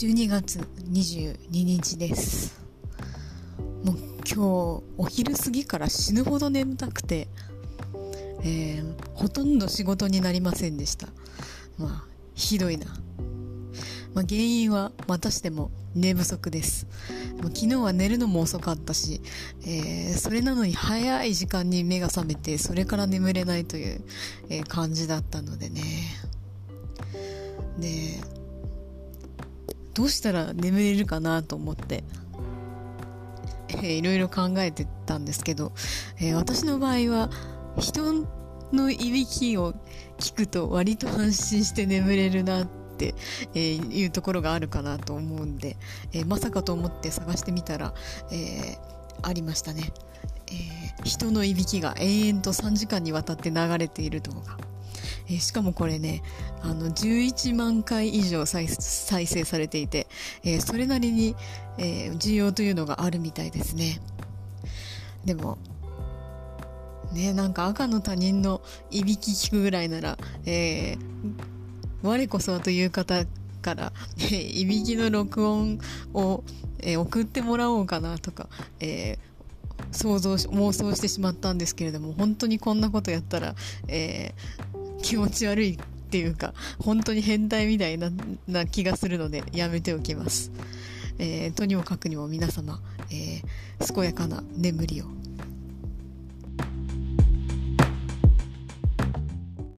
12月22日です。もう今日お昼過ぎから死ぬほど眠たくて、えー、ほとんど仕事になりませんでした。まあひどいな、まあ、原因はまたしても寝不足です。昨日は寝るのも遅かったし、えー、それなのに早い時間に目が覚めてそれから眠れないという、え、感じだったのでね。でどうしたら眠れるかなと思って、えー、いろいろ考えてたんですけど、えー、私の場合は人のいびきを聞くと割と安心して眠れるなって、えー、いうところがあるかなと思うんで、えー、まさかと思って探してみたら、えー、ありましたね、え、人のいびきが延々と3時間にわたって流れている動画えー、しかもこれね、あの、11万回以上再再生されていて、えー、それなりに、えー、需要というのがあるみたいですね。でも、ね、なんか赤の他人のいびき聞くぐらいなら、え、我こそはという方から、え、いびきの録音を、え、送ってもらおうかなとか、え、想像し、妄想してしまったんですけれども、本当にこんなことやったら、えー、気持ち悪いっていうか、本当に変態みたいなな気がするので、やめておきます。えー、とにもかくにも皆様、えー、健やかな眠りを